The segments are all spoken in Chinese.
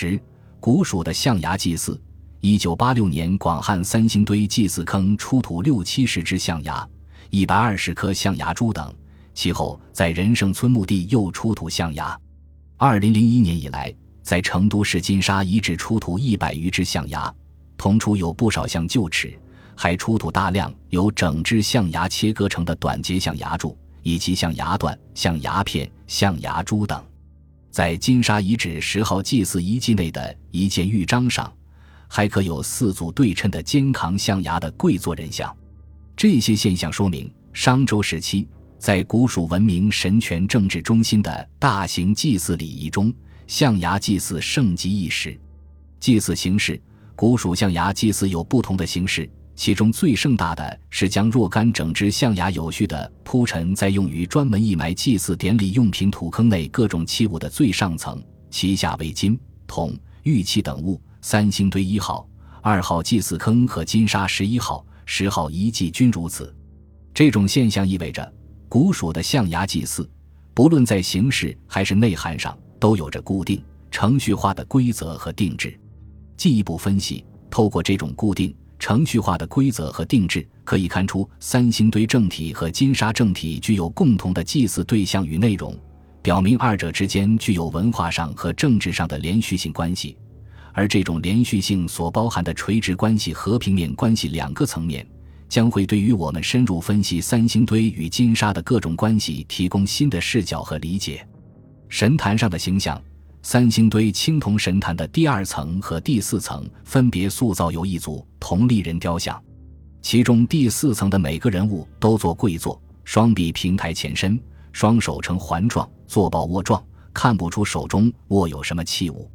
十，古蜀的象牙祭祀。一九八六年，广汉三星堆祭祀坑出土六七十只象牙，一百二十颗象牙珠等。其后，在仁圣村墓地又出土象牙。二零零一年以来，在成都市金沙遗址出土一百余只象牙，同出有不少像臼齿，还出土大量由整只象牙切割成的短节象牙柱，以及象牙段、象牙片、象牙珠等。在金沙遗址十号祭祀遗迹内的一件玉章上。还可有四组对称的肩扛象牙的跪坐人像，这些现象说明商周时期在古蜀文明神权政治中心的大型祭祀礼仪中，象牙祭祀盛极一时。祭祀形式，古蜀象牙祭祀有不同的形式，其中最盛大的是将若干整只象牙有序地铺陈在用于专门义埋祭祀典礼用品土坑内各种器物的最上层，其下为金、铜、玉器等物。三星堆一号、二号祭祀坑和金沙十一号、十号遗迹均如此。这种现象意味着，古蜀的象牙祭祀，不论在形式还是内涵上，都有着固定、程序化的规则和定制。进一步分析，透过这种固定、程序化的规则和定制，可以看出三星堆正体和金沙正体具有共同的祭祀对象与内容，表明二者之间具有文化上和政治上的连续性关系。而这种连续性所包含的垂直关系和平面关系两个层面，将会对于我们深入分析三星堆与金沙的各种关系提供新的视角和理解。神坛上的形象，三星堆青铜神坛的第二层和第四层分别塑造有一组铜立人雕像，其中第四层的每个人物都做跪坐，双臂平抬前伸，双手呈环状，坐抱握状，看不出手中握有什么器物。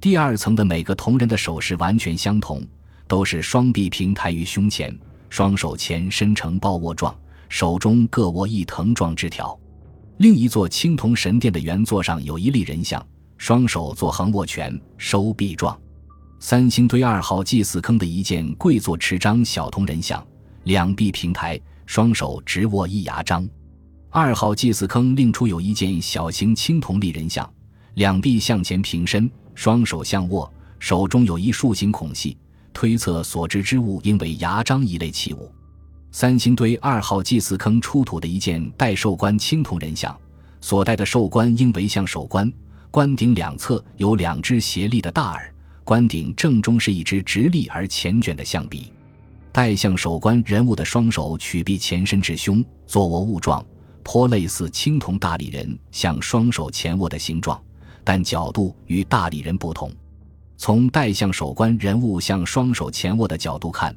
第二层的每个铜人的手势完全相同，都是双臂平抬于胸前，双手前伸成抱握状，手中各握一藤状枝条。另一座青铜神殿的原座上有一立人像，双手做横握拳，收臂状。三星堆二号祭祀坑的一件跪坐持章小铜人像，两臂平抬，双手直握一牙章。二号祭祀坑另出有一件小型青铜立人像，两臂向前平伸。双手相握，手中有一竖形孔隙，推测所执之物应为牙璋一类器物。三星堆二号祭祀坑出土的一件戴寿冠青铜人像，所戴的寿冠应为象首冠，冠顶两侧有两只斜立的大耳，冠顶正中是一只直立而前卷的象鼻。戴象首冠人物的双手曲臂前伸至胸，坐卧物状，颇类似青铜大力人像双手前握的形状。但角度与大理人不同，从戴象手关人物向双手前握的角度看，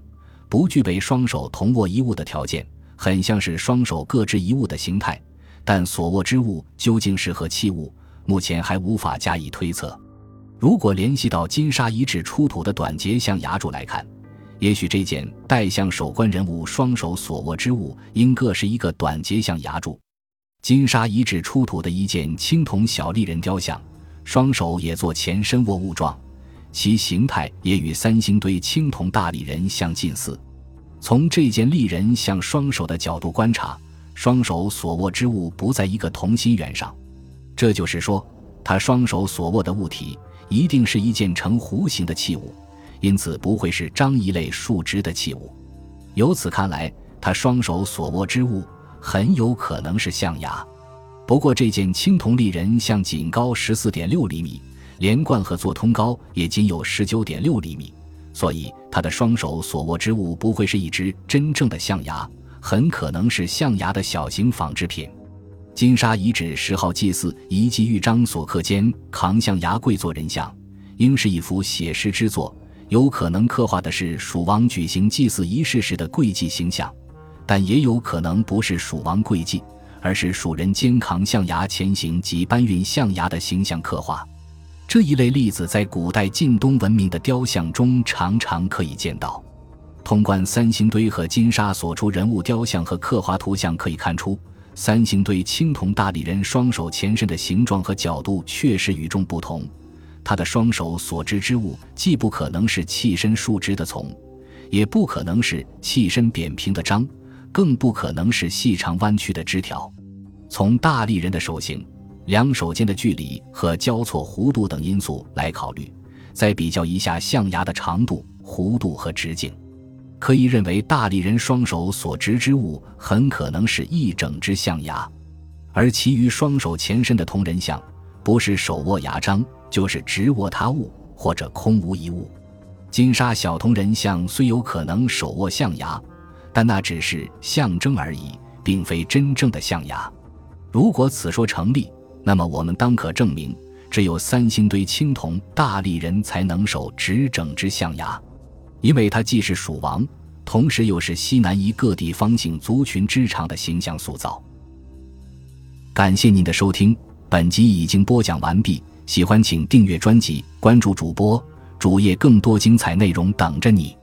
不具备双手同握一物的条件，很像是双手各执一物的形态。但所握之物究竟是何器物，目前还无法加以推测。如果联系到金沙遗址出土的短节象牙柱来看，也许这件戴象手关人物双手所握之物应各是一个短节象牙柱。金沙遗址出土的一件青铜小立人雕像。双手也做前伸握物状，其形态也与三星堆青铜大立人相近似。从这件立人像双手的角度观察，双手所握之物不在一个同心圆上，这就是说，他双手所握的物体一定是一件呈弧形的器物，因此不会是张一类竖直的器物。由此看来，他双手所握之物很有可能是象牙。不过，这件青铜立人像仅高十四点六厘米，连贯和做通高也仅有十九点六厘米，所以他的双手所握之物不会是一只真正的象牙，很可能是象牙的小型仿制品。金沙遗址十号祭祀遗迹玉章所刻间扛象牙跪坐人像，应是一幅写实之作，有可能刻画的是蜀王举行祭祀仪式时的跪祭形象，但也有可能不是蜀王跪祭。而是蜀人肩扛象牙前行及搬运象牙的形象刻画，这一类例子在古代晋东文明的雕像中常常可以见到。通关三星堆和金沙所出人物雕像和刻画图像可以看出，三星堆青铜大理人双手前身的形状和角度确实与众不同。他的双手所执之物既不可能是器身竖直的丛，也不可能是器身扁平的章。更不可能是细长弯曲的枝条。从大力人的手型、两手间的距离和交错弧度等因素来考虑，再比较一下象牙的长度、弧度和直径，可以认为大力人双手所执之物很可能是一整只象牙，而其余双手前身的铜人像，不是手握牙璋，就是直握他物，或者空无一物。金沙小铜人像虽有可能手握象牙，但那只是象征而已，并非真正的象牙。如果此说成立，那么我们当可证明。只有三星堆青铜大力人才能手执整只象牙，因为它既是蜀王，同时又是西南夷各地方姓族群之长的形象塑造。感谢您的收听，本集已经播讲完毕。喜欢请订阅专辑，关注主播主页，更多精彩内容等着你。